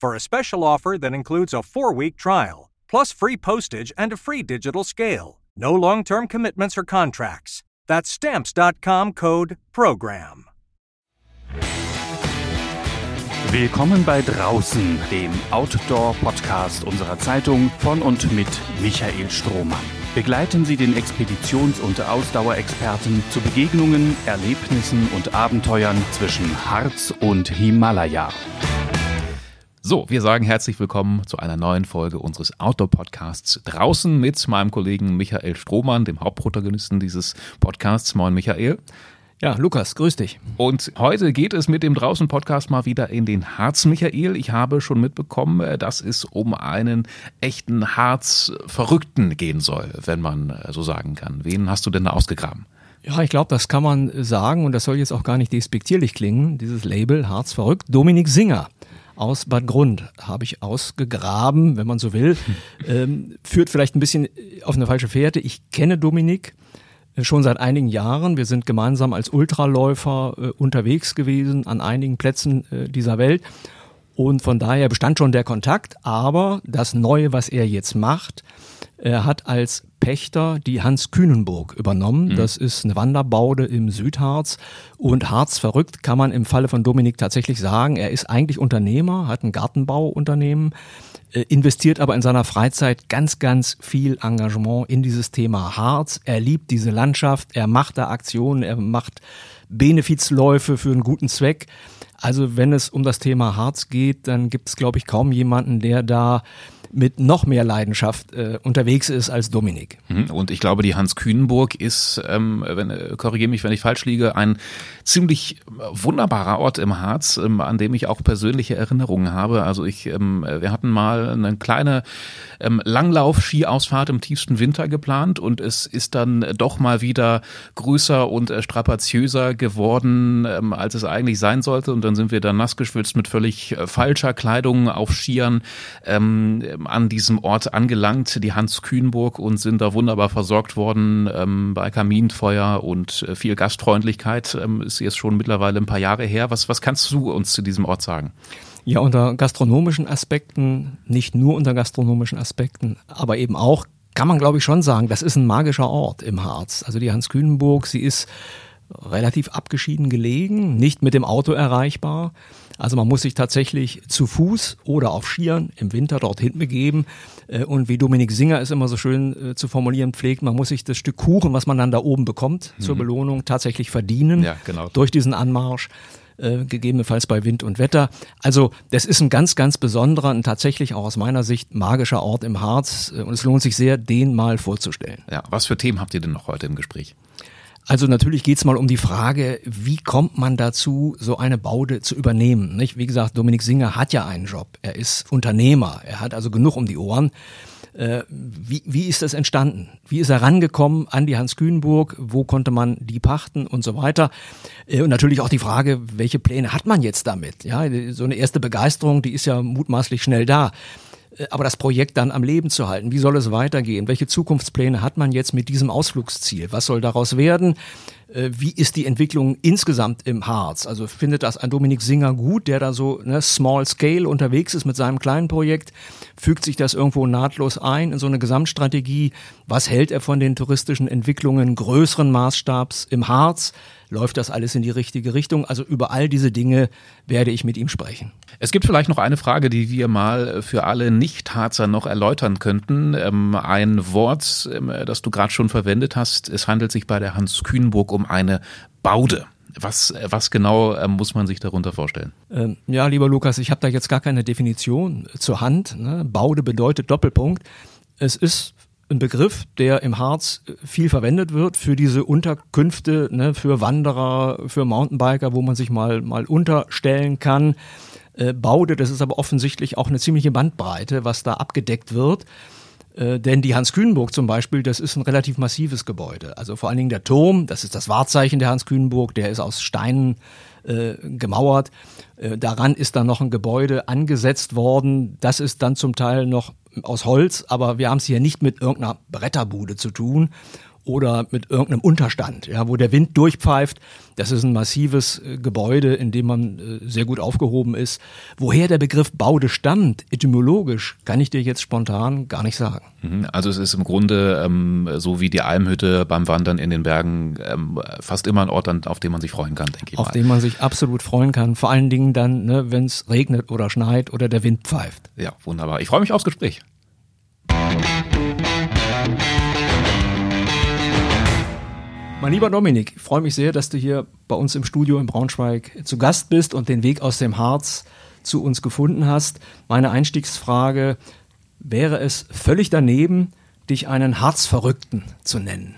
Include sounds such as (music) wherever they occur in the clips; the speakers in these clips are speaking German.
for a special offer that includes a four week trial, plus free postage and a free digital scale. No long term commitments or contracts. That's stamps.com code PROGRAM. Willkommen bei Draußen, dem Outdoor-Podcast unserer Zeitung von und mit Michael Strohmann. Begleiten Sie den Expeditions- und Ausdauerexperten zu Begegnungen, Erlebnissen und Abenteuern zwischen Harz und Himalaya. So, wir sagen herzlich willkommen zu einer neuen Folge unseres Outdoor-Podcasts draußen mit meinem Kollegen Michael Strohmann, dem Hauptprotagonisten dieses Podcasts. Moin, Michael. Ja, Lukas, grüß dich. Und heute geht es mit dem Draußen-Podcast mal wieder in den Harz, Michael. Ich habe schon mitbekommen, äh, dass es um einen echten Harz-Verrückten gehen soll, wenn man äh, so sagen kann. Wen hast du denn da ausgegraben? Ja, ich glaube, das kann man sagen und das soll jetzt auch gar nicht despektierlich klingen, dieses Label Harz verrückt. Dominik Singer aus Bad Grund habe ich ausgegraben, wenn man so will. Ähm, führt vielleicht ein bisschen auf eine falsche Fährte. Ich kenne Dominik äh, schon seit einigen Jahren. Wir sind gemeinsam als Ultraläufer äh, unterwegs gewesen an einigen Plätzen äh, dieser Welt. Und von daher bestand schon der Kontakt. Aber das Neue, was er jetzt macht, er hat als Pächter die Hans Kühnenburg übernommen. Mhm. Das ist eine Wanderbaude im Südharz. Und Harz verrückt kann man im Falle von Dominik tatsächlich sagen. Er ist eigentlich Unternehmer, hat ein Gartenbauunternehmen, äh, investiert aber in seiner Freizeit ganz, ganz viel Engagement in dieses Thema Harz. Er liebt diese Landschaft, er macht da Aktionen, er macht Benefizläufe für einen guten Zweck. Also wenn es um das Thema Harz geht, dann gibt es, glaube ich, kaum jemanden, der da mit noch mehr Leidenschaft äh, unterwegs ist als Dominik. Mhm. Und ich glaube, die Hans Kühnenburg ist, ähm, wenn, äh, korrigiere mich, wenn ich falsch liege, ein ziemlich wunderbarer Ort im Harz, ähm, an dem ich auch persönliche Erinnerungen habe. Also ich, ähm, wir hatten mal eine kleine ähm, Langlauf-Skiausfahrt im tiefsten Winter geplant und es ist dann doch mal wieder größer und äh, strapaziöser geworden, ähm, als es eigentlich sein sollte. Und dann sind wir dann nass geschwitzt mit völlig äh, falscher Kleidung auf Skiern ähm, an diesem Ort angelangt, die Hans Kühnburg, und sind da wunderbar versorgt worden ähm, bei Kaminfeuer und äh, viel Gastfreundlichkeit. Ähm, ist jetzt schon mittlerweile ein paar Jahre her. Was, was kannst du uns zu diesem Ort sagen? Ja, unter gastronomischen Aspekten, nicht nur unter gastronomischen Aspekten, aber eben auch, kann man glaube ich schon sagen, das ist ein magischer Ort im Harz. Also die Hans Kühnenburg, sie ist relativ abgeschieden gelegen, nicht mit dem Auto erreichbar. Also man muss sich tatsächlich zu Fuß oder auf Skiern im Winter dorthin begeben. Äh, und wie Dominik Singer es immer so schön äh, zu formulieren pflegt, man muss sich das Stück Kuchen, was man dann da oben bekommt, mhm. zur Belohnung tatsächlich verdienen ja, genau. durch diesen Anmarsch. Äh, gegebenenfalls bei Wind und Wetter. Also das ist ein ganz, ganz besonderer und tatsächlich auch aus meiner Sicht magischer Ort im Harz und es lohnt sich sehr, den mal vorzustellen. Ja, was für Themen habt ihr denn noch heute im Gespräch? Also natürlich geht's mal um die Frage, wie kommt man dazu, so eine Baude zu übernehmen? Nicht? Wie gesagt, Dominik Singer hat ja einen Job. Er ist Unternehmer. Er hat also genug um die Ohren. Äh, wie, wie ist das entstanden? Wie ist er rangekommen an die Hans Kühnburg? Wo konnte man die pachten und so weiter? Äh, und natürlich auch die Frage, welche Pläne hat man jetzt damit? Ja, so eine erste Begeisterung, die ist ja mutmaßlich schnell da. Äh, aber das Projekt dann am Leben zu halten. Wie soll es weitergehen? Welche Zukunftspläne hat man jetzt mit diesem Ausflugsziel? Was soll daraus werden? Äh, wie ist die Entwicklung insgesamt im Harz? Also findet das ein Dominik Singer gut, der da so ne, small scale unterwegs ist mit seinem kleinen Projekt? Fügt sich das irgendwo nahtlos ein in so eine Gesamtstrategie? Was hält er von den touristischen Entwicklungen größeren Maßstabs im Harz? läuft das alles in die richtige Richtung. Also über all diese Dinge werde ich mit ihm sprechen. Es gibt vielleicht noch eine Frage, die wir mal für alle Nicht-Harzer noch erläutern könnten. Ähm, ein Wort, ähm, das du gerade schon verwendet hast. Es handelt sich bei der Hans Kühnburg um eine Baude. Was, was genau äh, muss man sich darunter vorstellen? Ähm, ja, lieber Lukas, ich habe da jetzt gar keine Definition zur Hand. Ne? Baude bedeutet Doppelpunkt. Es ist ein Begriff, der im Harz viel verwendet wird für diese Unterkünfte, ne, für Wanderer, für Mountainbiker, wo man sich mal, mal unterstellen kann. Äh, Baude, das ist aber offensichtlich auch eine ziemliche Bandbreite, was da abgedeckt wird. Äh, denn die Hans Kühnenburg zum Beispiel, das ist ein relativ massives Gebäude. Also vor allen Dingen der Turm, das ist das Wahrzeichen der Hans Kühnenburg, der ist aus Steinen äh, gemauert. Äh, daran ist dann noch ein Gebäude angesetzt worden. Das ist dann zum Teil noch aus Holz, aber wir haben es hier nicht mit irgendeiner Bretterbude zu tun oder mit irgendeinem Unterstand, ja, wo der Wind durchpfeift. Das ist ein massives äh, Gebäude, in dem man äh, sehr gut aufgehoben ist. Woher der Begriff Baude stammt, etymologisch, kann ich dir jetzt spontan gar nicht sagen. Mhm, also es ist im Grunde ähm, so wie die Almhütte beim Wandern in den Bergen ähm, fast immer ein Ort, auf den man sich freuen kann, denke ich Auf mal. den man sich absolut freuen kann. Vor allen Dingen dann, ne, wenn es regnet oder schneit oder der Wind pfeift. Ja, wunderbar. Ich freue mich aufs Gespräch. Mein lieber Dominik, ich freue mich sehr, dass du hier bei uns im Studio in Braunschweig zu Gast bist und den Weg aus dem Harz zu uns gefunden hast. Meine Einstiegsfrage, wäre es völlig daneben, dich einen Harzverrückten zu nennen?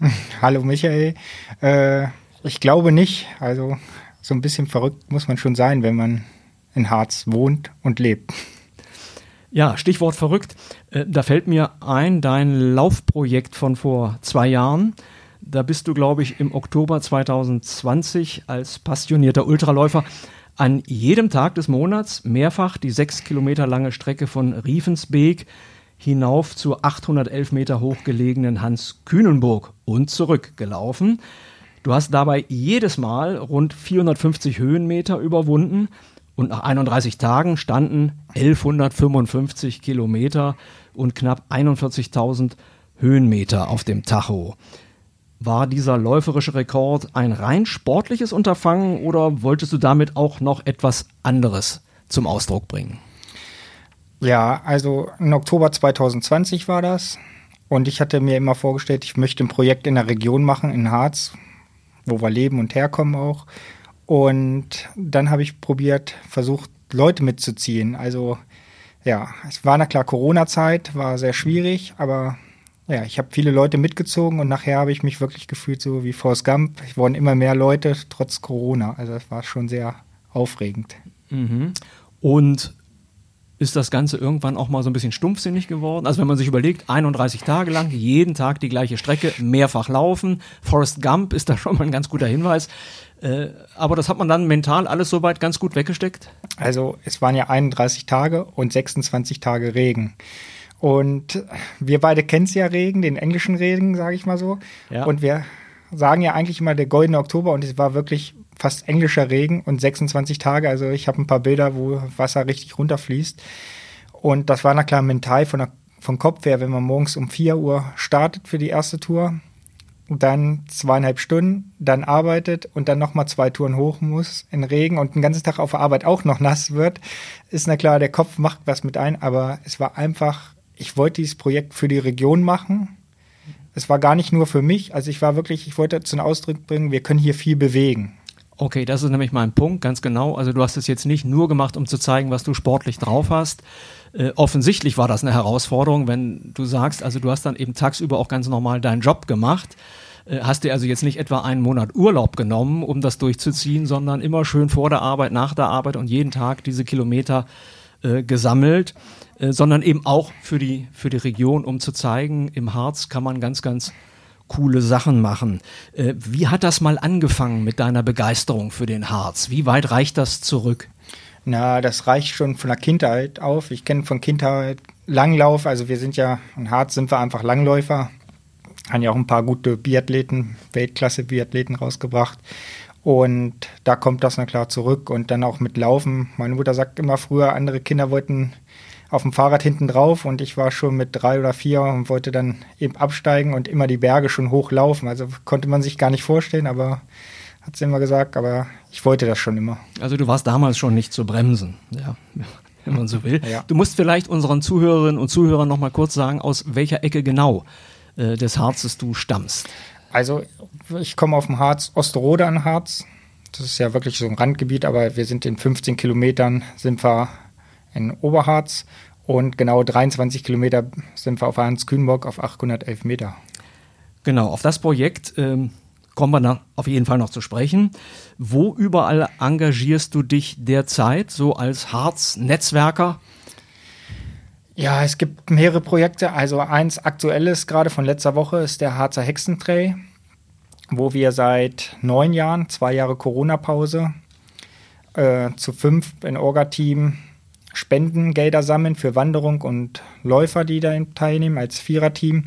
(laughs) Hallo Michael, äh, ich glaube nicht. Also so ein bisschen verrückt muss man schon sein, wenn man in Harz wohnt und lebt. Ja, Stichwort verrückt. Äh, da fällt mir ein, dein Laufprojekt von vor zwei Jahren. Da bist du, glaube ich, im Oktober 2020 als passionierter Ultraläufer an jedem Tag des Monats mehrfach die sechs Kilometer lange Strecke von Riefensbeek hinauf zur 811 Meter hochgelegenen Hans-Kühnenburg und zurück gelaufen. Du hast dabei jedes Mal rund 450 Höhenmeter überwunden und nach 31 Tagen standen 1155 Kilometer und knapp 41.000 Höhenmeter auf dem Tacho. War dieser läuferische Rekord ein rein sportliches Unterfangen oder wolltest du damit auch noch etwas anderes zum Ausdruck bringen? Ja, also im Oktober 2020 war das. Und ich hatte mir immer vorgestellt, ich möchte ein Projekt in der Region machen, in Harz, wo wir leben und herkommen auch. Und dann habe ich probiert, versucht, Leute mitzuziehen. Also ja, es war na klar Corona-Zeit, war sehr schwierig, aber ja, ich habe viele Leute mitgezogen und nachher habe ich mich wirklich gefühlt so wie Forrest Gump. Es wurden immer mehr Leute trotz Corona. Also es war schon sehr aufregend. Mhm. Und ist das Ganze irgendwann auch mal so ein bisschen stumpfsinnig geworden? Also wenn man sich überlegt, 31 Tage lang, jeden Tag die gleiche Strecke, mehrfach laufen. Forrest Gump ist da (laughs) schon mal ein ganz guter Hinweis. Äh, aber das hat man dann mental alles soweit ganz gut weggesteckt? Also es waren ja 31 Tage und 26 Tage Regen. Und wir beide kennen es ja Regen, den englischen Regen, sage ich mal so. Ja. Und wir sagen ja eigentlich immer der goldene Oktober und es war wirklich fast englischer Regen und 26 Tage. Also ich habe ein paar Bilder, wo Wasser richtig runterfließt. Und das war na klar mental von der, vom Kopf her, wenn man morgens um 4 Uhr startet für die erste Tour, dann zweieinhalb Stunden, dann arbeitet und dann nochmal zwei Touren hoch muss in Regen und den ganzen Tag auf der Arbeit auch noch nass wird, ist na klar, der Kopf macht was mit ein, aber es war einfach ich wollte dieses Projekt für die Region machen. Es war gar nicht nur für mich, also ich war wirklich, ich wollte zum Ausdruck bringen, wir können hier viel bewegen. Okay, das ist nämlich mein Punkt, ganz genau. Also du hast es jetzt nicht nur gemacht, um zu zeigen, was du sportlich drauf hast. Äh, offensichtlich war das eine Herausforderung, wenn du sagst, also du hast dann eben tagsüber auch ganz normal deinen Job gemacht. Äh, hast dir also jetzt nicht etwa einen Monat Urlaub genommen, um das durchzuziehen, sondern immer schön vor der Arbeit, nach der Arbeit und jeden Tag diese Kilometer äh, gesammelt. Äh, sondern eben auch für die, für die Region, um zu zeigen, im Harz kann man ganz, ganz coole Sachen machen. Äh, wie hat das mal angefangen mit deiner Begeisterung für den Harz? Wie weit reicht das zurück? Na, das reicht schon von der Kindheit auf. Ich kenne von Kindheit Langlauf, also wir sind ja, in Harz sind wir einfach Langläufer. Haben ja auch ein paar gute Biathleten, Weltklasse-Biathleten rausgebracht. Und da kommt das na klar zurück. Und dann auch mit Laufen. Meine Mutter sagt immer früher, andere Kinder wollten auf dem Fahrrad hinten drauf und ich war schon mit drei oder vier und wollte dann eben absteigen und immer die Berge schon hochlaufen. Also konnte man sich gar nicht vorstellen, aber hat sie immer gesagt, aber ich wollte das schon immer. Also du warst damals schon nicht zu bremsen, ja. (laughs) wenn man so will. Ja. Du musst vielleicht unseren Zuhörerinnen und Zuhörern noch mal kurz sagen, aus welcher Ecke genau äh, des Harzes du stammst. Also ich komme auf dem Harz, Osterode an Harz. Das ist ja wirklich so ein Randgebiet, aber wir sind in 15 Kilometern sind wir in Oberharz und genau 23 Kilometer sind wir auf Hans Kühnburg auf 811 Meter. Genau, auf das Projekt ähm, kommen wir nach, auf jeden Fall noch zu sprechen. Wo überall engagierst du dich derzeit, so als Harz-Netzwerker? Ja, es gibt mehrere Projekte. Also eins aktuelles, gerade von letzter Woche, ist der Harzer Hexentray, wo wir seit neun Jahren, zwei Jahre Corona-Pause, äh, zu fünf in Orga-Team Spendengelder sammeln für Wanderung und Läufer, die da teilnehmen, als Viererteam.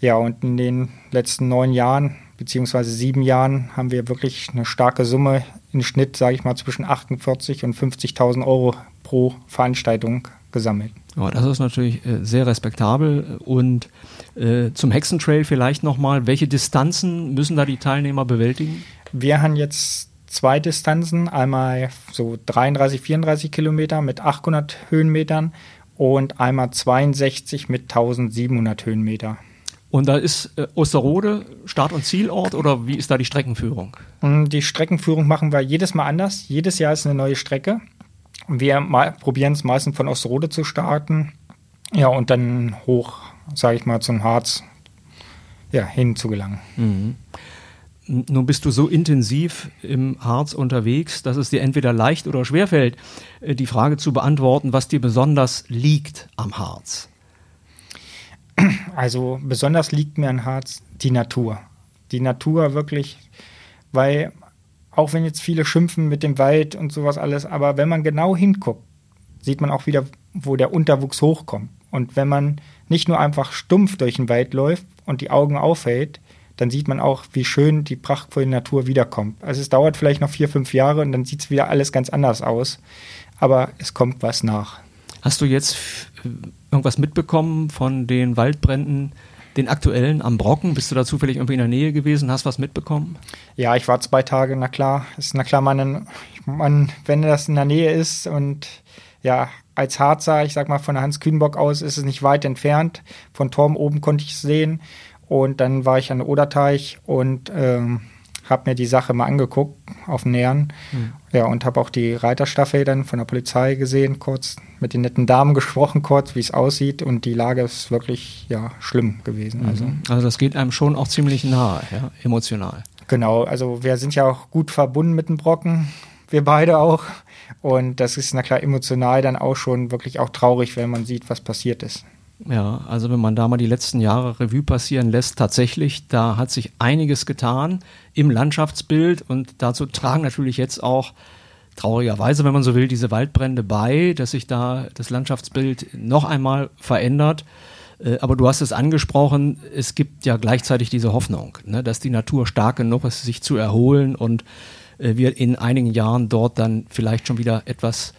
Ja, und in den letzten neun Jahren beziehungsweise sieben Jahren haben wir wirklich eine starke Summe im Schnitt, sage ich mal, zwischen 48 und 50.000 Euro pro Veranstaltung gesammelt. Ja, das ist natürlich äh, sehr respektabel. Und äh, zum Hexentrail vielleicht nochmal, welche Distanzen müssen da die Teilnehmer bewältigen? Wir haben jetzt zwei Distanzen, einmal so 33, 34 Kilometer mit 800 Höhenmetern und einmal 62 mit 1700 Höhenmeter. Und da ist äh, Osterode Start- und Zielort oder wie ist da die Streckenführung? Mm, die Streckenführung machen wir jedes Mal anders. Jedes Jahr ist eine neue Strecke. Wir probieren es meistens von Osterode zu starten. Ja, und dann hoch, sage ich mal, zum Harz ja, hin zu gelangen. Mhm. Nun bist du so intensiv im Harz unterwegs, dass es dir entweder leicht oder schwer fällt, äh, die Frage zu beantworten, was dir besonders liegt am Harz. Also besonders liegt mir an Harz die Natur. Die Natur wirklich, weil auch wenn jetzt viele schimpfen mit dem Wald und sowas alles, aber wenn man genau hinguckt, sieht man auch wieder, wo der Unterwuchs hochkommt. Und wenn man nicht nur einfach stumpf durch den Wald läuft und die Augen aufhält, dann sieht man auch, wie schön die prachtvolle Natur wiederkommt. Also es dauert vielleicht noch vier, fünf Jahre und dann sieht es wieder alles ganz anders aus. Aber es kommt was nach. Hast du jetzt irgendwas mitbekommen von den Waldbränden, den aktuellen am Brocken? Bist du da zufällig irgendwie in der Nähe gewesen? Hast was mitbekommen? Ja, ich war zwei Tage, na klar. Ist na klar, man, man, wenn das in der Nähe ist und ja, als Harzer, ich sag mal von der Hans Kühnbock aus, ist es nicht weit entfernt. Von Torm oben konnte ich es sehen. Und dann war ich an der Oderteich und ähm, habe mir die Sache mal angeguckt auf Nähern. Mhm. Ja, und habe auch die Reiterstaffel dann von der Polizei gesehen, kurz mit den netten Damen gesprochen, kurz, wie es aussieht. Und die Lage ist wirklich ja, schlimm gewesen. Mhm. Also. also das geht einem schon auch ziemlich nahe, ja, emotional. Genau, also wir sind ja auch gut verbunden mit dem Brocken, wir beide auch. Und das ist na klar emotional dann auch schon wirklich auch traurig, wenn man sieht, was passiert ist. Ja, also wenn man da mal die letzten Jahre Revue passieren lässt, tatsächlich, da hat sich einiges getan im Landschaftsbild und dazu tragen natürlich jetzt auch traurigerweise, wenn man so will, diese Waldbrände bei, dass sich da das Landschaftsbild noch einmal verändert. Äh, aber du hast es angesprochen, es gibt ja gleichzeitig diese Hoffnung, ne, dass die Natur stark genug ist, sich zu erholen und äh, wir in einigen Jahren dort dann vielleicht schon wieder etwas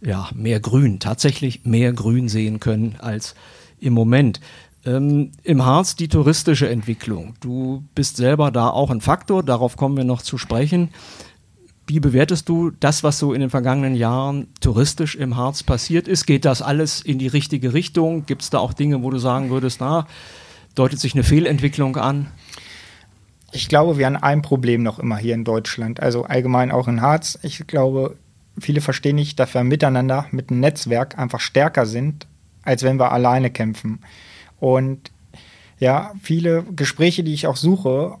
ja, mehr Grün, tatsächlich mehr Grün sehen können als im Moment. Ähm, Im Harz die touristische Entwicklung. Du bist selber da auch ein Faktor, darauf kommen wir noch zu sprechen. Wie bewertest du das, was so in den vergangenen Jahren touristisch im Harz passiert ist? Geht das alles in die richtige Richtung? Gibt es da auch Dinge, wo du sagen würdest, na, deutet sich eine Fehlentwicklung an? Ich glaube, wir haben ein Problem noch immer hier in Deutschland, also allgemein auch in Harz. Ich glaube, viele verstehen nicht, dass wir miteinander mit einem Netzwerk einfach stärker sind, als wenn wir alleine kämpfen. Und ja, viele Gespräche, die ich auch suche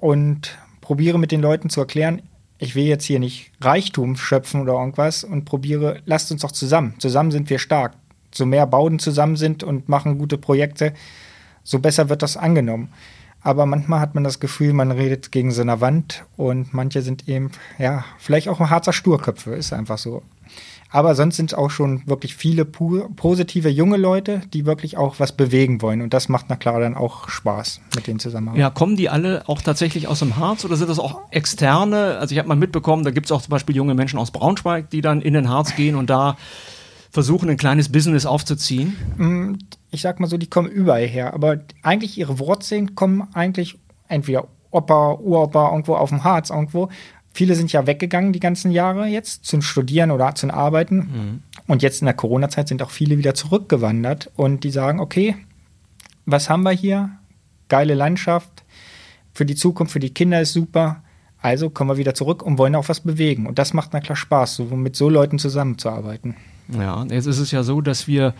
und probiere mit den Leuten zu erklären, ich will jetzt hier nicht Reichtum schöpfen oder irgendwas und probiere, lasst uns doch zusammen. Zusammen sind wir stark. So mehr Bauden zusammen sind und machen gute Projekte, so besser wird das angenommen. Aber manchmal hat man das Gefühl, man redet gegen so eine Wand und manche sind eben, ja, vielleicht auch ein Harzer Sturköpfe, ist einfach so. Aber sonst sind es auch schon wirklich viele positive junge Leute, die wirklich auch was bewegen wollen. Und das macht na klar dann auch Spaß mit denen zusammen. Ja, kommen die alle auch tatsächlich aus dem Harz oder sind das auch externe? Also ich habe mal mitbekommen, da gibt es auch zum Beispiel junge Menschen aus Braunschweig, die dann in den Harz gehen und da versuchen, ein kleines Business aufzuziehen? Ich sag mal so, die kommen überall her. Aber eigentlich ihre Wurzeln kommen eigentlich entweder Opa, Uropa irgendwo auf dem Harz irgendwo. viele sind ja weggegangen die ganzen Jahre jetzt zum Studieren oder zum Arbeiten. Mhm. Und jetzt in der Corona-Zeit sind auch viele wieder zurückgewandert und die sagen, okay, was haben wir hier? Geile Landschaft, für die Zukunft, für die Kinder ist super. Also kommen wir wieder zurück und wollen auch was bewegen. Und das macht na klar Spaß, so mit so Leuten zusammenzuarbeiten. Ja, jetzt ist es ja so, dass wir,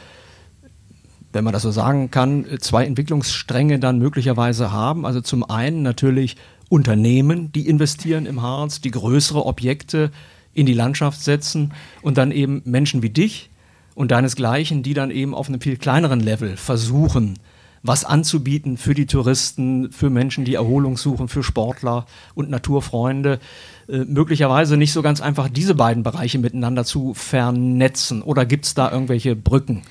wenn man das so sagen kann, zwei Entwicklungsstränge dann möglicherweise haben. Also zum einen natürlich Unternehmen, die investieren im Harz, die größere Objekte in die Landschaft setzen und dann eben Menschen wie dich und deinesgleichen, die dann eben auf einem viel kleineren Level versuchen, was anzubieten für die Touristen, für Menschen, die Erholung suchen, für Sportler und Naturfreunde. Äh, möglicherweise nicht so ganz einfach, diese beiden Bereiche miteinander zu vernetzen. Oder gibt es da irgendwelche Brücken?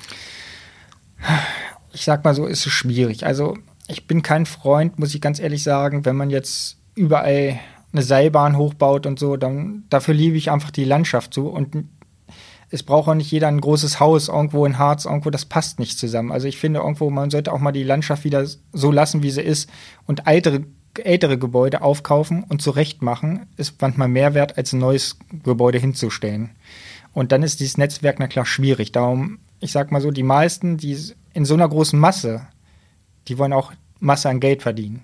Ich sag mal so, ist es schwierig. Also ich bin kein Freund, muss ich ganz ehrlich sagen, wenn man jetzt überall eine Seilbahn hochbaut und so, dann dafür liebe ich einfach die Landschaft so und es braucht auch nicht jeder ein großes Haus irgendwo in Harz, irgendwo, das passt nicht zusammen. Also ich finde irgendwo, man sollte auch mal die Landschaft wieder so lassen, wie sie ist und ältere, ältere Gebäude aufkaufen und zurechtmachen, ist manchmal mehr wert, als ein neues Gebäude hinzustellen. Und dann ist dieses Netzwerk na klar schwierig. Darum, ich sag mal so, die meisten, die in so einer großen Masse, die wollen auch Masse an Geld verdienen.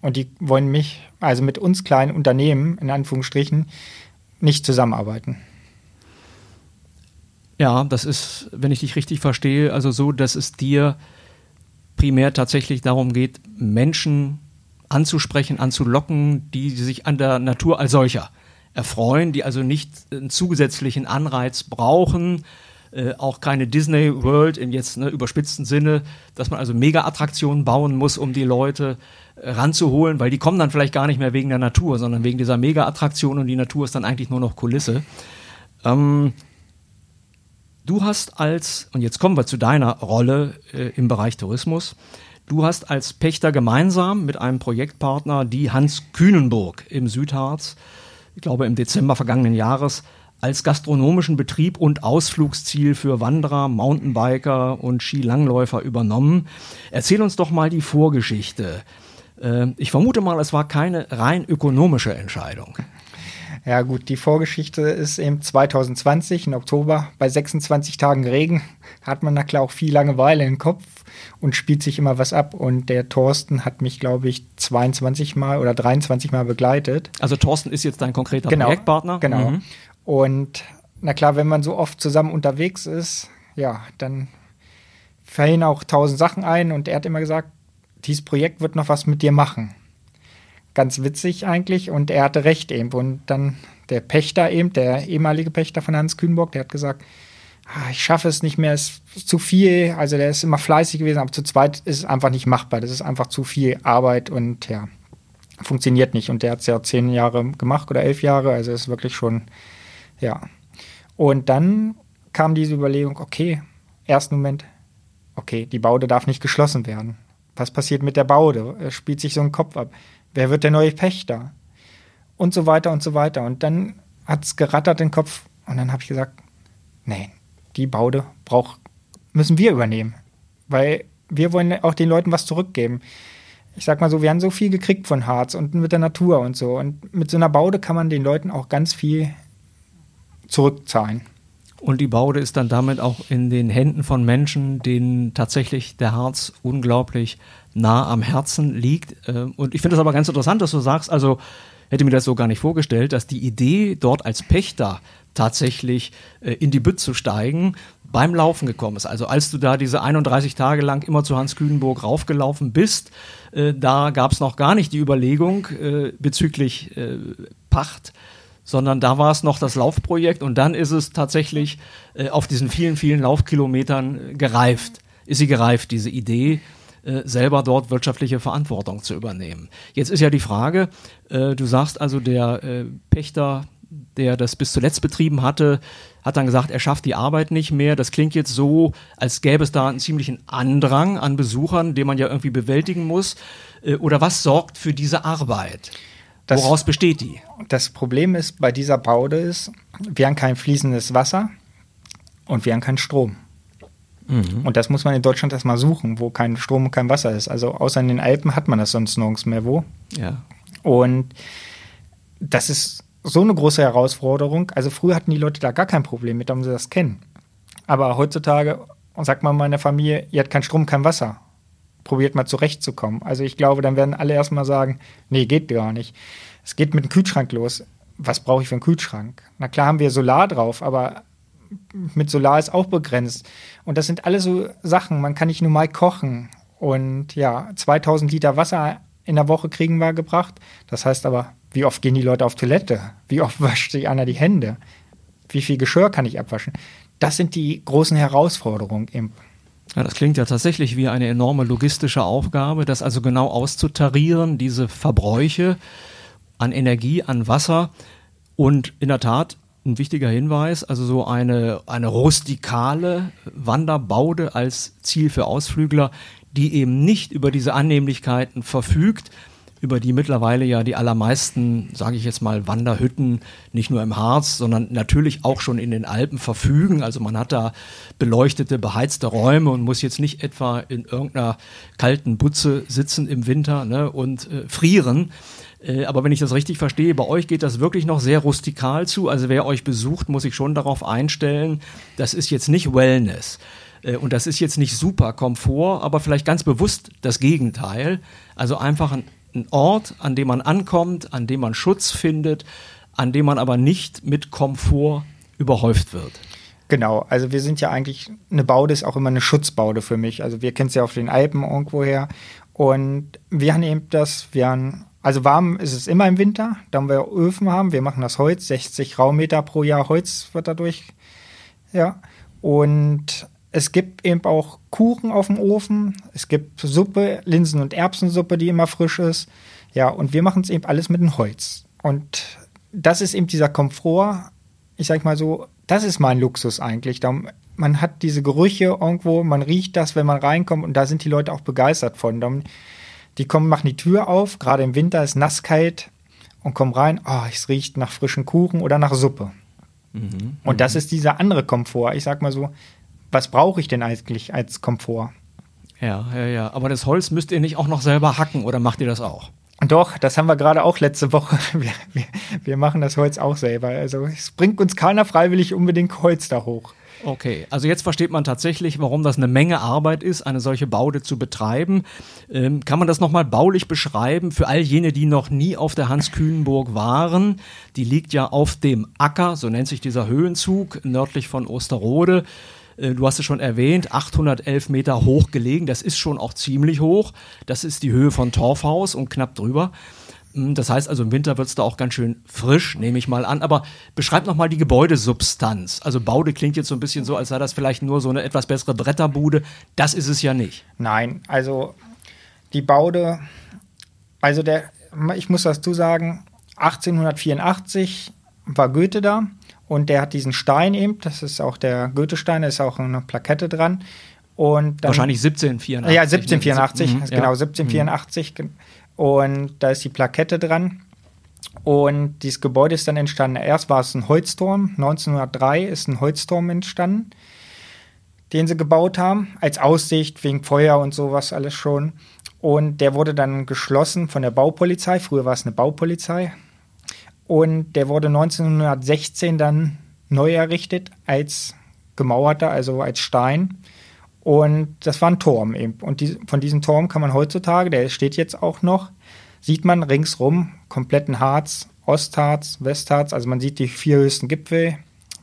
Und die wollen mich, also mit uns kleinen Unternehmen, in Anführungsstrichen, nicht zusammenarbeiten. Ja, das ist, wenn ich dich richtig verstehe, also so, dass es dir primär tatsächlich darum geht, Menschen anzusprechen, anzulocken, die sich an der Natur als solcher erfreuen, die also nicht einen zusätzlichen Anreiz brauchen, äh, auch keine Disney World im jetzt ne, überspitzten Sinne, dass man also Mega-Attraktionen bauen muss, um die Leute äh, ranzuholen, weil die kommen dann vielleicht gar nicht mehr wegen der Natur, sondern wegen dieser Mega-Attraktion und die Natur ist dann eigentlich nur noch Kulisse. Ähm, du hast als, und jetzt kommen wir zu deiner Rolle äh, im Bereich Tourismus, du hast als Pächter gemeinsam mit einem Projektpartner die Hans Kühnenburg im Südharz, ich glaube im Dezember vergangenen Jahres, als gastronomischen Betrieb und Ausflugsziel für Wanderer, Mountainbiker und Skilangläufer übernommen. Erzähl uns doch mal die Vorgeschichte. Äh, ich vermute mal, es war keine rein ökonomische Entscheidung. Ja gut, die Vorgeschichte ist eben 2020 im Oktober bei 26 Tagen Regen hat man na klar auch viel Langeweile im Kopf und spielt sich immer was ab. Und der Thorsten hat mich, glaube ich, 22 Mal oder 23 Mal begleitet. Also Thorsten ist jetzt dein konkreter genau, Projektpartner? Genau. Mhm. Und na klar, wenn man so oft zusammen unterwegs ist, ja, dann fallen auch tausend Sachen ein und er hat immer gesagt, dieses Projekt wird noch was mit dir machen. Ganz witzig eigentlich und er hatte recht eben. Und dann der Pächter eben, der ehemalige Pächter von Hans Kühnburg, der hat gesagt, ah, ich schaffe es nicht mehr, es ist zu viel. Also der ist immer fleißig gewesen, aber zu zweit ist es einfach nicht machbar. Das ist einfach zu viel Arbeit und ja, funktioniert nicht. Und der hat es ja zehn Jahre gemacht oder elf Jahre, also ist wirklich schon ja. Und dann kam diese Überlegung, okay, ersten Moment, okay, die Baude darf nicht geschlossen werden. Was passiert mit der Baude? Es spielt sich so ein Kopf ab. Wer wird der neue Pächter? Und so weiter und so weiter. Und dann hat es gerattert den Kopf. Und dann habe ich gesagt, nee, die Baude brauch, müssen wir übernehmen. Weil wir wollen auch den Leuten was zurückgeben. Ich sag mal so, wir haben so viel gekriegt von Harz und mit der Natur und so. Und mit so einer Baude kann man den Leuten auch ganz viel zurückzahlen. Und die Baude ist dann damit auch in den Händen von Menschen, denen tatsächlich der Harz unglaublich nah am Herzen liegt. Ähm, und ich finde es aber ganz interessant, dass du sagst, also hätte mir das so gar nicht vorgestellt, dass die Idee, dort als Pächter tatsächlich äh, in die Bütt zu steigen, beim Laufen gekommen ist. Also als du da diese 31 Tage lang immer zu Hans Kühnenburg raufgelaufen bist, äh, da gab es noch gar nicht die Überlegung äh, bezüglich Pacht sondern da war es noch das Laufprojekt und dann ist es tatsächlich äh, auf diesen vielen, vielen Laufkilometern gereift. Ist sie gereift, diese Idee, äh, selber dort wirtschaftliche Verantwortung zu übernehmen. Jetzt ist ja die Frage, äh, du sagst also, der äh, Pächter, der das bis zuletzt betrieben hatte, hat dann gesagt, er schafft die Arbeit nicht mehr. Das klingt jetzt so, als gäbe es da einen ziemlichen Andrang an Besuchern, den man ja irgendwie bewältigen muss. Äh, oder was sorgt für diese Arbeit? Das, Woraus besteht die? Das Problem ist bei dieser Baude ist, wir haben kein fließendes Wasser und wir haben keinen Strom. Mhm. Und das muss man in Deutschland erstmal suchen, wo kein Strom und kein Wasser ist. Also außer in den Alpen hat man das sonst nirgends mehr wo. Ja. Und das ist so eine große Herausforderung. Also früher hatten die Leute da gar kein Problem mit, darum sie das kennen. Aber heutzutage sagt man meiner Familie, ihr habt keinen Strom, kein Wasser. Probiert mal zurechtzukommen. Also ich glaube, dann werden alle erstmal sagen, nee, geht gar nicht. Es geht mit dem Kühlschrank los. Was brauche ich für einen Kühlschrank? Na klar haben wir Solar drauf, aber mit Solar ist auch begrenzt. Und das sind alle so Sachen. Man kann nicht nur mal kochen. Und ja, 2000 Liter Wasser in der Woche kriegen wir gebracht. Das heißt aber, wie oft gehen die Leute auf Toilette? Wie oft wascht sich einer die Hände? Wie viel Geschirr kann ich abwaschen? Das sind die großen Herausforderungen im ja, das klingt ja tatsächlich wie eine enorme logistische Aufgabe, das also genau auszutarieren, diese Verbräuche an Energie, an Wasser. Und in der Tat, ein wichtiger Hinweis, also so eine, eine rustikale Wanderbaude als Ziel für Ausflügler, die eben nicht über diese Annehmlichkeiten verfügt, über die mittlerweile ja die allermeisten, sage ich jetzt mal, Wanderhütten nicht nur im Harz, sondern natürlich auch schon in den Alpen verfügen. Also man hat da beleuchtete, beheizte Räume und muss jetzt nicht etwa in irgendeiner kalten Butze sitzen im Winter ne, und äh, frieren. Äh, aber wenn ich das richtig verstehe, bei euch geht das wirklich noch sehr rustikal zu. Also wer euch besucht, muss sich schon darauf einstellen, das ist jetzt nicht Wellness. Äh, und das ist jetzt nicht super Komfort, aber vielleicht ganz bewusst das Gegenteil. Also einfach ein ein Ort, an dem man ankommt, an dem man Schutz findet, an dem man aber nicht mit Komfort überhäuft wird. Genau, also wir sind ja eigentlich, eine Baude ist auch immer eine Schutzbaude für mich. Also wir kennen es ja auf den Alpen irgendwoher. Und wir haben eben das, wir haben, also warm ist es immer im Winter, da wir Öfen haben, wir machen das Holz, 60 Raummeter pro Jahr Holz wird dadurch, ja. Und es gibt eben auch Kuchen auf dem Ofen. Es gibt Suppe, Linsen- und Erbsensuppe, die immer frisch ist. Ja, und wir machen es eben alles mit dem Holz. Und das ist eben dieser Komfort. Ich sag mal so, das ist mein Luxus eigentlich. Man hat diese Gerüche irgendwo, man riecht das, wenn man reinkommt und da sind die Leute auch begeistert von. Die kommen, machen die Tür auf, gerade im Winter ist nasskalt und kommen rein, oh, es riecht nach frischen Kuchen oder nach Suppe. Mhm, und das mhm. ist dieser andere Komfort. Ich sag mal so, was brauche ich denn eigentlich als Komfort? Ja, ja, ja. Aber das Holz müsst ihr nicht auch noch selber hacken oder macht ihr das auch? Doch, das haben wir gerade auch letzte Woche. (laughs) Wir, wir, wir, machen das Holz auch selber. Also es bringt uns keiner freiwillig unbedingt Holz da hoch. Okay, also jetzt versteht man tatsächlich, warum das eine Menge Arbeit ist, eine solche Baude zu betreiben. Ähm, kann man das nochmal baulich beschreiben für all jene, die noch nie auf der Hans Kühnenburg waren? Die liegt ja auf dem Acker, so nennt sich dieser Höhenzug, nördlich von Osterode. Äh, du hast es schon erwähnt, 811 Meter hoch gelegen. Das ist schon auch ziemlich hoch. Das ist die Höhe von Torfhaus und knapp drüber. Hm, das heißt also, im Winter wird es da auch ganz schön frisch, nehme ich mal an. Aber beschreib nochmal die Gebäudesubstanz. Also Baude klingt jetzt so ein bisschen so, als sei das vielleicht nur so eine etwas bessere Bretterbude. Das ist es ja nicht. Nein, also die Baude, also der, ich muss dazu sagen, 1884 war Goethe da und der hat diesen Stein eben, das ist auch der Goethe-Stein, da ist auch eine Plakette dran. Und dann, Wahrscheinlich 1784. Ja, 1784, mhm, genau, 1784. Mhm. Und da ist die Plakette dran. Und dieses Gebäude ist dann entstanden. Erst war es ein Holzturm. 1903 ist ein Holzturm entstanden, den sie gebaut haben, als Aussicht wegen Feuer und sowas alles schon. Und der wurde dann geschlossen von der Baupolizei. Früher war es eine Baupolizei. Und der wurde 1916 dann neu errichtet als gemauerter, also als Stein. Und das war ein Turm eben. Und von diesem Turm kann man heutzutage, der steht jetzt auch noch, sieht man ringsrum kompletten Harz, Ostharz, Westharz. Also man sieht die vier höchsten Gipfel,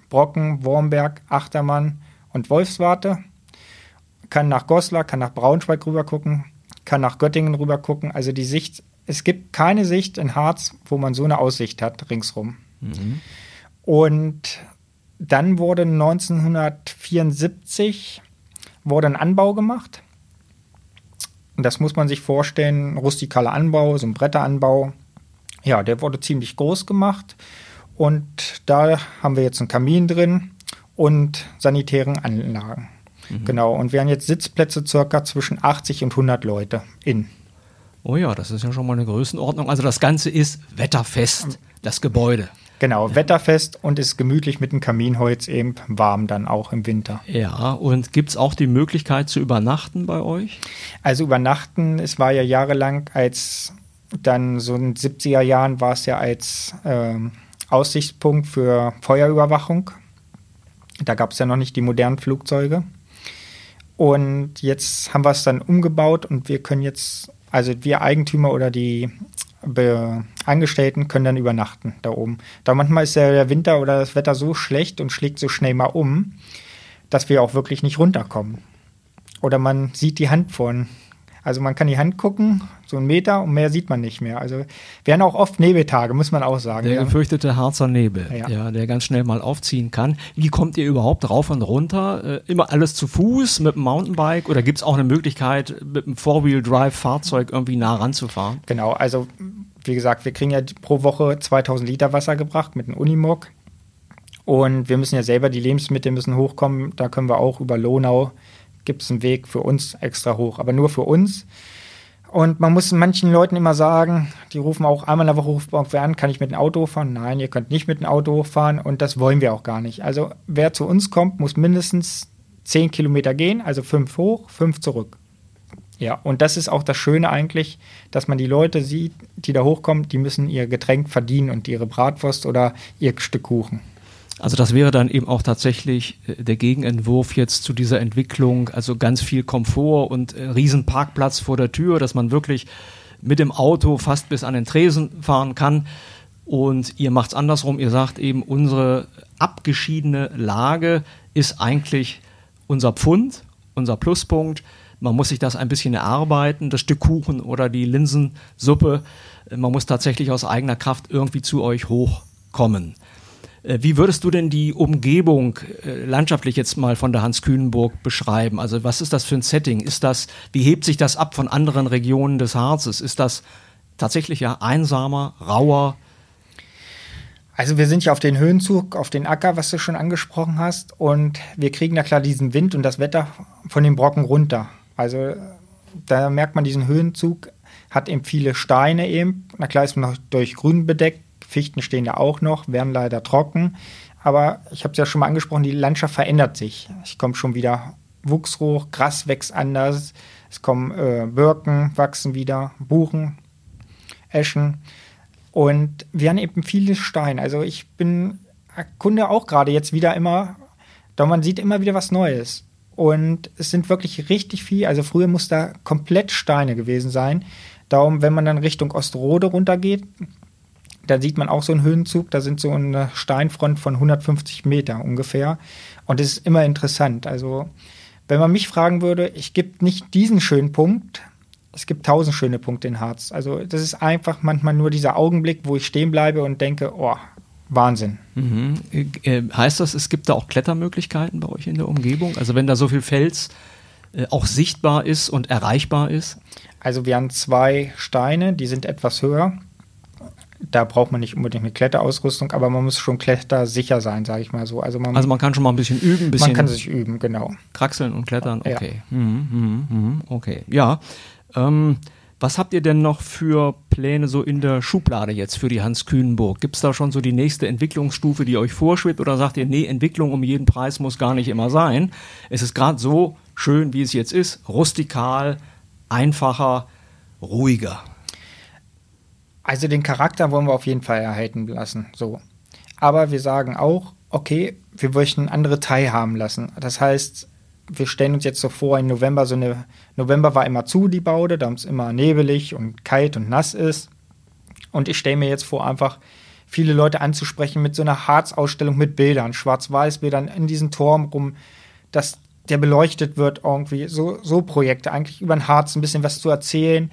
Brocken, Wormberg, Achtermann und Wolfswarte. Kann nach Goslar, kann nach Braunschweig rüber gucken, kann nach Göttingen rüber gucken. Also die Sicht es gibt keine Sicht in Harz, wo man so eine Aussicht hat ringsrum. Mhm. Und dann wurde 1974 wurde ein Anbau gemacht. Und das muss man sich vorstellen, rustikaler Anbau, so ein Bretteranbau. Ja, der wurde ziemlich groß gemacht. Und da haben wir jetzt einen Kamin drin und sanitären Anlagen. Mhm. Genau, und wir haben jetzt Sitzplätze circa zwischen 80 und 100 Leute in. Oh ja, das ist ja schon mal eine Größenordnung. Also das Ganze ist wetterfest, das Gebäude. Genau, wetterfest und ist gemütlich mit dem Kaminholz eben warm dann auch im Winter. Ja, und gibt es auch die Möglichkeit zu übernachten bei euch? Also übernachten, es war ja jahrelang als Dann so in den 70er Jahren war es ja als ähm, Aussichtspunkt für Feuerüberwachung. Da gab es ja noch nicht die modernen Flugzeuge. Und jetzt haben wir es dann umgebaut und wir können jetzt, also wir Eigentümer oder die Be Angestellten können dann übernachten da oben. Da manchmal ist der Winter oder das Wetter so schlecht und schlägt so schnell mal um, dass wir auch wirklich nicht runterkommen. Oder man sieht die Hand von also man kann die Hand gucken, so einen Meter und mehr sieht man nicht mehr. Also wir haben auch oft Nebeltage, muss man auch sagen. Der ja. gefürchtete Harzer Nebel, ja. ja. der ganz schnell mal aufziehen kann. Wie kommt ihr überhaupt rauf und runter? Äh, immer alles zu Fuß, mit dem Mountainbike oder gibt es auch eine Möglichkeit, mit einem Four-Wheel-Drive-Fahrzeug irgendwie nah ranzufahren? Genau, also wie gesagt, wir kriegen ja pro Woche 2000 Liter Wasser gebracht mit einem Unimog. Und wir müssen ja selber, die Lebensmittel müssen hochkommen. Da können wir auch über Lonau gibt es einen Weg für uns extra hoch, aber nur für uns. Und man muss manchen Leuten immer sagen, die rufen auch einmal in der Woche an, kann ich mit dem Auto fahren? Nein, ihr könnt nicht mit dem Auto hochfahren und das wollen wir auch gar nicht. Also wer zu uns kommt, muss mindestens 10 Kilometer gehen, also fünf hoch, fünf zurück. Ja, und das ist auch das Schöne eigentlich, dass man die Leute sieht, die da hochkommen, die müssen ihr Getränk verdienen und ihre Bratwurst oder ihr Stück Kuchen. Also das wäre dann eben auch tatsächlich äh, der Gegenentwurf jetzt zu dieser Entwicklung, also ganz viel Komfort und äh, Riesenparkplatz vor der Tür, dass man wirklich mit dem Auto fast bis an den Tresen fahren kann. Und ihr macht es andersrum, ihr sagt eben, unsere abgeschiedene Lage ist eigentlich unser Pfund, unser Pluspunkt. Man muss sich das ein bisschen erarbeiten, das Stück Kuchen oder die Linsensuppe. Man muss tatsächlich aus eigener Kraft irgendwie zu euch hochkommen. Äh, wie würdest du denn die Umgebung äh, landschaftlich jetzt mal von der Hans Kühnenburg beschreiben? Also was ist das für ein Setting? Ist das, wie hebt sich das ab von anderen Regionen des Harzes? Ist das tatsächlich ja einsamer, rauer? Also wir sind ja auf den Höhenzug, auf den Acker, was du schon angesprochen hast, und wir kriegen da klar diesen Wind und das Wetter von den Brocken runter. Also da merkt man diesen Höhenzug, hat eben viele Steine eben. Na klar ist man noch durch Grün bedeckt, Fichten stehen ja auch noch, werden leider trocken. Aber ich habe es ja schon mal angesprochen, die Landschaft verändert sich. Ich komme schon wieder Wuchs hoch, Gras wächst anders, es kommen äh, Birken, wachsen wieder, Buchen, Eschen. Und wir haben eben viele Steine. Also ich bin Kunde auch gerade jetzt wieder immer, da man sieht immer wieder was Neues. Und es sind wirklich richtig viel. Also früher muss da komplett Steine gewesen sein. Darum, wenn man dann Richtung Ostrode runtergeht, da sieht man auch so einen Höhenzug, da sind so eine Steinfront von 150 Meter ungefähr. Und es ist immer interessant. Also, wenn man mich fragen würde, ich gebe nicht diesen schönen Punkt, es gibt tausend schöne Punkte in Harz. Also, das ist einfach manchmal nur dieser Augenblick, wo ich stehen bleibe und denke, oh, Wahnsinn. Mhm. Äh, heißt das, es gibt da auch Klettermöglichkeiten bei euch in der Umgebung? Also, wenn da so viel Fels äh, auch sichtbar ist und erreichbar ist? Also, wir haben zwei Steine, die sind etwas höher da braucht man nicht unbedingt eine Kletterausrüstung, aber man muss schon klettersicher sein, sage ich mal so. Also man, also man kann schon mal ein bisschen üben, ein bisschen. Man kann sich üben, genau. Kraxeln und klettern, okay. Ja. Mhm, mhm, mhm, okay, ja. Ähm, was habt ihr denn noch für Pläne so in der Schublade jetzt für die Hans Kühnenburg? Gibt es da schon so die nächste Entwicklungsstufe, die euch vorschwebt? Oder sagt ihr, nee, Entwicklung um jeden Preis muss gar nicht immer sein? Es ist gerade so schön, wie es jetzt ist, rustikal, einfacher, ruhiger. Also den Charakter wollen wir auf jeden Fall erhalten lassen. So. Aber wir sagen auch, okay, wir möchten andere teilhaben lassen. Das heißt, wir stellen uns jetzt so vor, im November, so eine, November war immer zu, die Baude, da es immer nebelig und kalt und nass ist. Und ich stelle mir jetzt vor, einfach viele Leute anzusprechen mit so einer Harzausstellung mit Bildern, Schwarz-Weiß-Bildern in diesen Turm rum, dass der beleuchtet wird irgendwie. So, so Projekte, eigentlich über den Harz ein bisschen was zu erzählen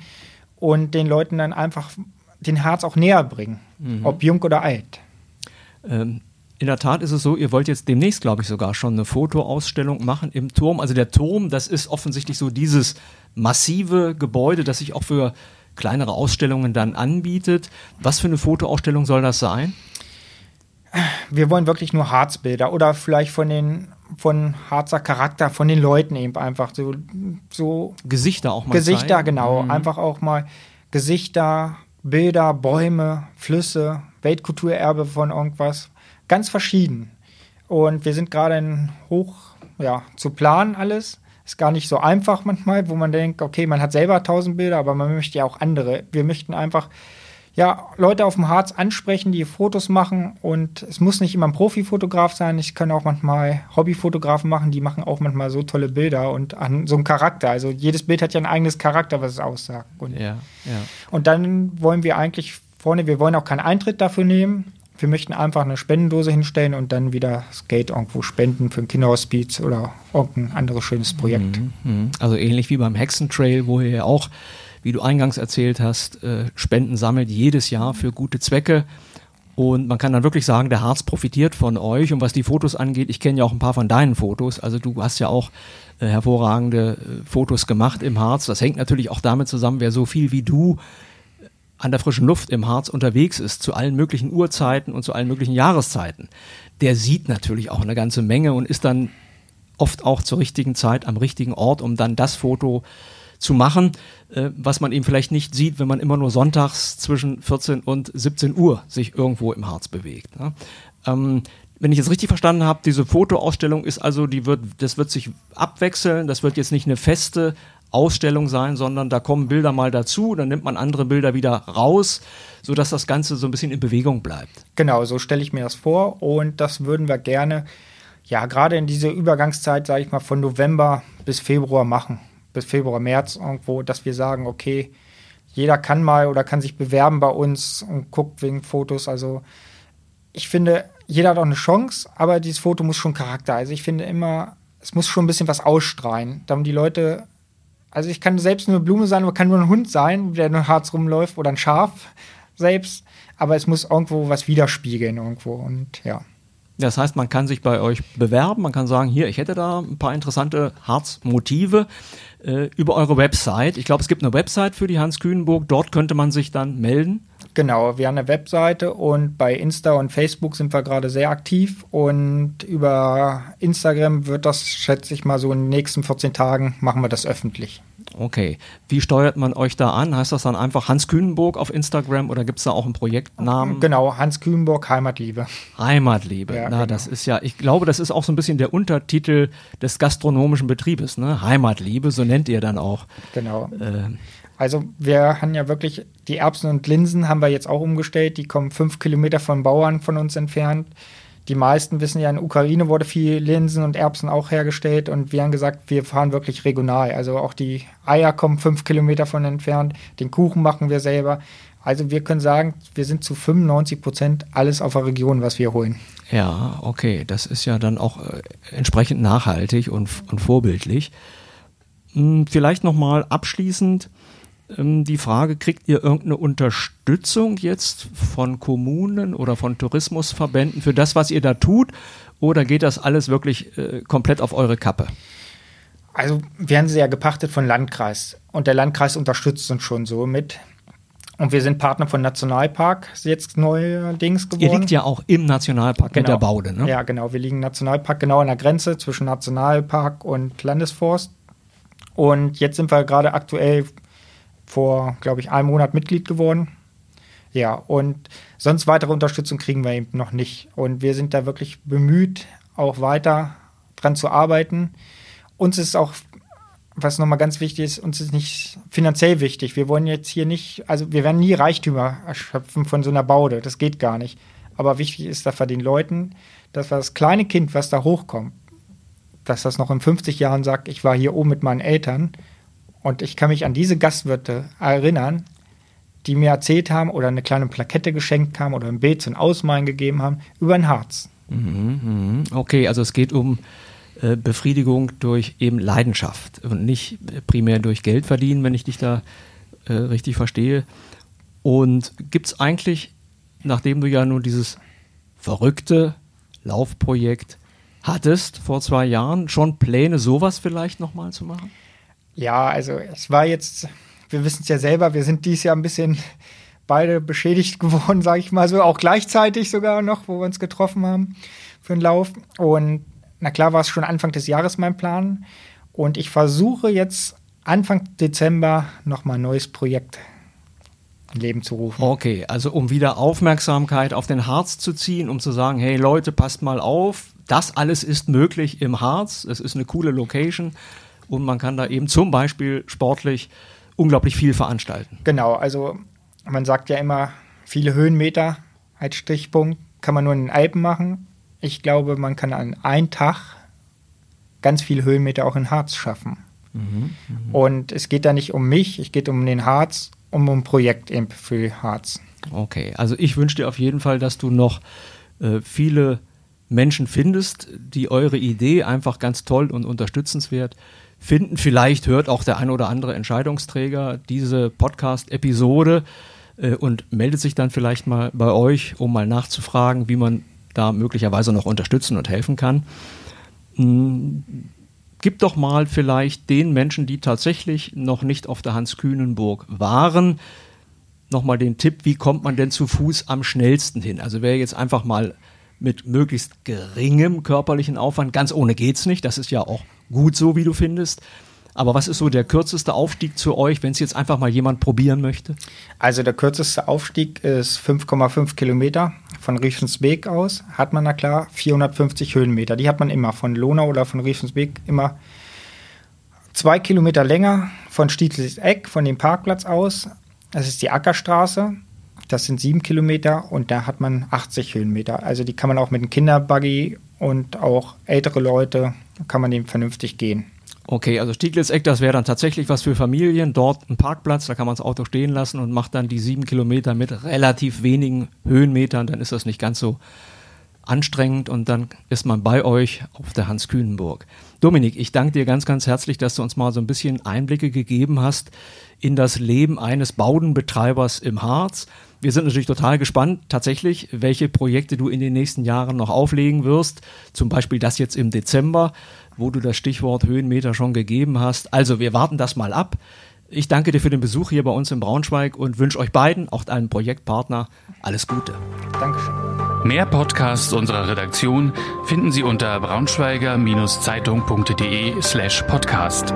und den Leuten dann einfach den Harz auch näher bringen, mhm. ob jung oder alt. Ähm, in der Tat ist es so, ihr wollt jetzt demnächst, glaube ich, sogar schon eine Fotoausstellung machen im Turm. Also der Turm, das ist offensichtlich so dieses massive Gebäude, das sich auch für kleinere Ausstellungen dann anbietet. Was für eine Fotoausstellung soll das sein? Wir wollen wirklich nur Harzbilder oder vielleicht von den von Harzer Charakter, von den Leuten eben einfach so, so Gesichter auch mal Gesichter, zeigen. genau, mhm. einfach auch mal Gesichter, Bilder, Bäume, Flüsse, Weltkulturerbe von irgendwas. Ganz verschieden. Und wir sind gerade in hoch ja, zu planen alles. Ist gar nicht so einfach manchmal, wo man denkt, okay, man hat selber tausend Bilder, aber man möchte ja auch andere. Wir möchten einfach ja, Leute auf dem Harz ansprechen, die Fotos machen und es muss nicht immer ein Profifotograf sein. Ich kann auch manchmal Hobbyfotografen machen, die machen auch manchmal so tolle Bilder und an so einem Charakter. Also jedes Bild hat ja ein eigenes Charakter, was es aussagt. Und, ja, ja. und dann wollen wir eigentlich vorne, wir wollen auch keinen Eintritt dafür nehmen. Wir möchten einfach eine Spendendose hinstellen und dann wieder Skate irgendwo spenden für ein Kinderhospiz oder irgendein anderes schönes Projekt. Mhm, mhm. also ähnlich wie beim Hexentrail, wo ihr ja auch wie du eingangs erzählt hast, äh, Spenden sammelt jedes Jahr für gute Zwecke. Und man kann dann wirklich sagen, der Harz profitiert von euch. Und was die Fotos angeht, ich kenne ja auch ein paar von deinen Fotos. Also du hast ja auch äh, hervorragende äh, Fotos gemacht im Harz. Das hängt natürlich auch damit zusammen, wer so viel wie du an der frischen Luft im Harz unterwegs ist, zu allen möglichen Uhrzeiten und zu allen möglichen Jahreszeiten, der sieht natürlich auch eine ganze Menge und ist dann oft auch zur richtigen Zeit am richtigen Ort, um dann das Foto zu machen, äh, was man eben vielleicht nicht sieht, wenn man immer nur sonntags zwischen 14 und 17 Uhr sich irgendwo im Harz bewegt. Ne? Ähm, wenn ich es richtig verstanden habe, diese Fotoausstellung ist also, die wird, das wird sich abwechseln, das wird jetzt nicht eine feste Ausstellung sein, sondern da kommen Bilder mal dazu, dann nimmt man andere Bilder wieder raus, sodass das Ganze so ein bisschen in Bewegung bleibt. Genau, so stelle ich mir das vor und das würden wir gerne, ja, gerade in diese Übergangszeit, sage ich mal, von November bis Februar machen bis Februar, März irgendwo, dass wir sagen, okay, jeder kann mal oder kann sich bewerben bei uns und guckt wegen Fotos. Also ich finde, jeder hat auch eine Chance, aber dieses Foto muss schon Charakter. Also ich finde immer, es muss schon ein bisschen was ausstrahlen, damit die Leute, also ich kann selbst nur eine Blume sein, aber kann nur ein Hund sein, der nur Harz rumläuft oder ein Schaf selbst, aber es muss irgendwo was widerspiegeln irgendwo und ja. Das heißt, man kann sich bei euch bewerben, man kann sagen, hier, ich hätte da ein paar interessante Harzmotive äh, über eure Website. Ich glaube, es gibt eine Website für die Hans Kühnenburg, dort könnte man sich dann melden. Genau, wir haben eine Webseite und bei Insta und Facebook sind wir gerade sehr aktiv und über Instagram wird das, schätze ich mal, so in den nächsten 14 Tagen machen wir das öffentlich. Okay. Wie steuert man euch da an? Heißt das dann einfach Hans Kühnenburg auf Instagram oder gibt es da auch einen Projektnamen? Genau, Hans Kühnenburg, Heimatliebe. Heimatliebe. Ja, Na, genau. das ist ja, ich glaube, das ist auch so ein bisschen der Untertitel des gastronomischen Betriebes, ne? Heimatliebe, so nennt ihr dann auch. Genau. Äh, also wir haben ja wirklich, die Erbsen und Linsen haben wir jetzt auch umgestellt, die kommen fünf Kilometer von Bauern von uns entfernt die meisten wissen ja, in Ukraine wurde viel Linsen und Erbsen auch hergestellt und wir haben gesagt, wir fahren wirklich regional. Also auch die Eier kommen fünf Kilometer von entfernt, den Kuchen machen wir selber. Also wir können sagen, wir sind zu 95 Prozent alles auf der Region, was wir holen. Ja, okay, das ist ja dann auch äh, entsprechend nachhaltig und, und vorbildlich. Hm, vielleicht nochmal abschließend die Frage, kriegt ihr irgendeine Unterstützung jetzt von Kommunen oder von Tourismusverbänden für das, was ihr da tut? Oder geht das alles wirklich äh, komplett auf eure Kappe? Also werden sie ja gepachtet von Landkreis und der Landkreis unterstützt uns schon so mit. Und wir sind Partner von Nationalpark, jetzt neuerdings geworden. Ihr liegt ja auch im Nationalpark genau. mit der Baude, ne? Ja, genau. Wir liegen im Nationalpark genau an der Grenze zwischen Nationalpark und Landesforst. Und jetzt sind wir gerade aktuell vor, glaube ich, einem Monat Mitglied geworden. Ja, und sonst weitere Unterstützung kriegen wir eben noch nicht. Und wir sind da wirklich bemüht, auch weiter dran zu arbeiten. Uns ist auch, was nochmal ganz wichtig ist, uns ist nicht finanziell wichtig. Wir wollen jetzt hier nicht, also wir werden nie Reichtümer erschöpfen von so einer Baude. Das geht gar nicht. Aber wichtig ist dafür den Leuten, dass das kleine Kind, was da hochkommt, dass das noch in 50 Jahren sagt, ich war hier oben mit meinen Eltern und ich kann mich an diese Gastwirte erinnern, die mir erzählt haben oder eine kleine Plakette geschenkt haben oder ein Bild zum Ausmalen gegeben haben über ein Harz. Mhm, mhm. Okay, also es geht um äh, Befriedigung durch eben Leidenschaft und nicht primär durch Geld verdienen, wenn ich dich da äh, richtig verstehe. Und gibt es eigentlich, nachdem du ja nur dieses verrückte Laufprojekt hattest vor zwei Jahren, schon Pläne, sowas vielleicht nochmal zu machen? Ja, also es war jetzt, wir wissen es ja selber, wir sind dieses Jahr ein bisschen beide beschädigt (laughs) geworden, sage ich mal so, auch gleichzeitig sogar noch, wo wir uns getroffen haben für den Lauf. Und na klar war es schon Anfang des Jahres mein Plan. Und ich versuche jetzt Anfang Dezember nochmal ein neues Projekt Leben zu rufen. Okay, also um wieder Aufmerksamkeit auf den Harz zu ziehen, um zu sagen, hey Leute, passt mal auf, das alles ist möglich im Harz, es ist eine coole Location und man kann da eben zum Beispiel sportlich unglaublich viel veranstalten. Genau, also man sagt ja immer, viele Höhenmeter als Stichpunkt kann man nur in den Alpen machen. Ich glaube, man kann an einem Tag ganz viele Höhenmeter auch in Harz schaffen. Mhm, mh. Und es geht da nicht um mich, es geht um den Harz, um ein Projekt für Harz. Okay, also ich wünsche dir auf jeden Fall, dass du noch äh, viele Menschen findest, die eure Idee einfach ganz toll und unterstützenswert finden. Vielleicht hört auch der ein oder andere Entscheidungsträger diese Podcast-Episode äh, und meldet sich dann vielleicht mal bei euch, um mal nachzufragen, wie man da möglicherweise noch unterstützen und helfen kann. Hm, gib doch mal vielleicht den Menschen, die tatsächlich noch nicht auf der Hans-Kühnenburg waren, nochmal den Tipp, wie kommt man denn zu Fuß am schnellsten hin? Also wer jetzt einfach mal mit möglichst geringem körperlichen Aufwand, ganz ohne geht's nicht, das ist ja auch gut so, wie du findest, aber was ist so der kürzeste Aufstieg zu euch, wenn es jetzt einfach mal jemand probieren möchte? Also der kürzeste Aufstieg ist 5,5 Kilometer von Riefensbeek aus. Hat man da klar 450 Höhenmeter. Die hat man immer von Lonau oder von Riefensbeek immer zwei Kilometer länger von Stietles Eck, von dem Parkplatz aus. Das ist die Ackerstraße. Das sind sieben Kilometer und da hat man 80 Höhenmeter. Also die kann man auch mit einem Kinderbuggy und auch ältere Leute, kann man dem vernünftig gehen. Okay, also Stieglitz-Eck, das wäre dann tatsächlich was für Familien. Dort ein Parkplatz, da kann man das Auto stehen lassen und macht dann die sieben Kilometer mit relativ wenigen Höhenmetern. Dann ist das nicht ganz so anstrengend und dann ist man bei euch auf der Hans-Kühnenburg. Dominik, ich danke dir ganz, ganz herzlich, dass du uns mal so ein bisschen Einblicke gegeben hast in das Leben eines Baudenbetreibers im Harz. Wir sind natürlich total gespannt, tatsächlich, welche Projekte du in den nächsten Jahren noch auflegen wirst. Zum Beispiel das jetzt im Dezember wo du das Stichwort Höhenmeter schon gegeben hast. Also wir warten das mal ab. Ich danke dir für den Besuch hier bei uns in Braunschweig und wünsche euch beiden, auch deinem Projektpartner, alles Gute. Dankeschön. Mehr Podcasts unserer Redaktion finden Sie unter braunschweiger-zeitung.de slash podcast.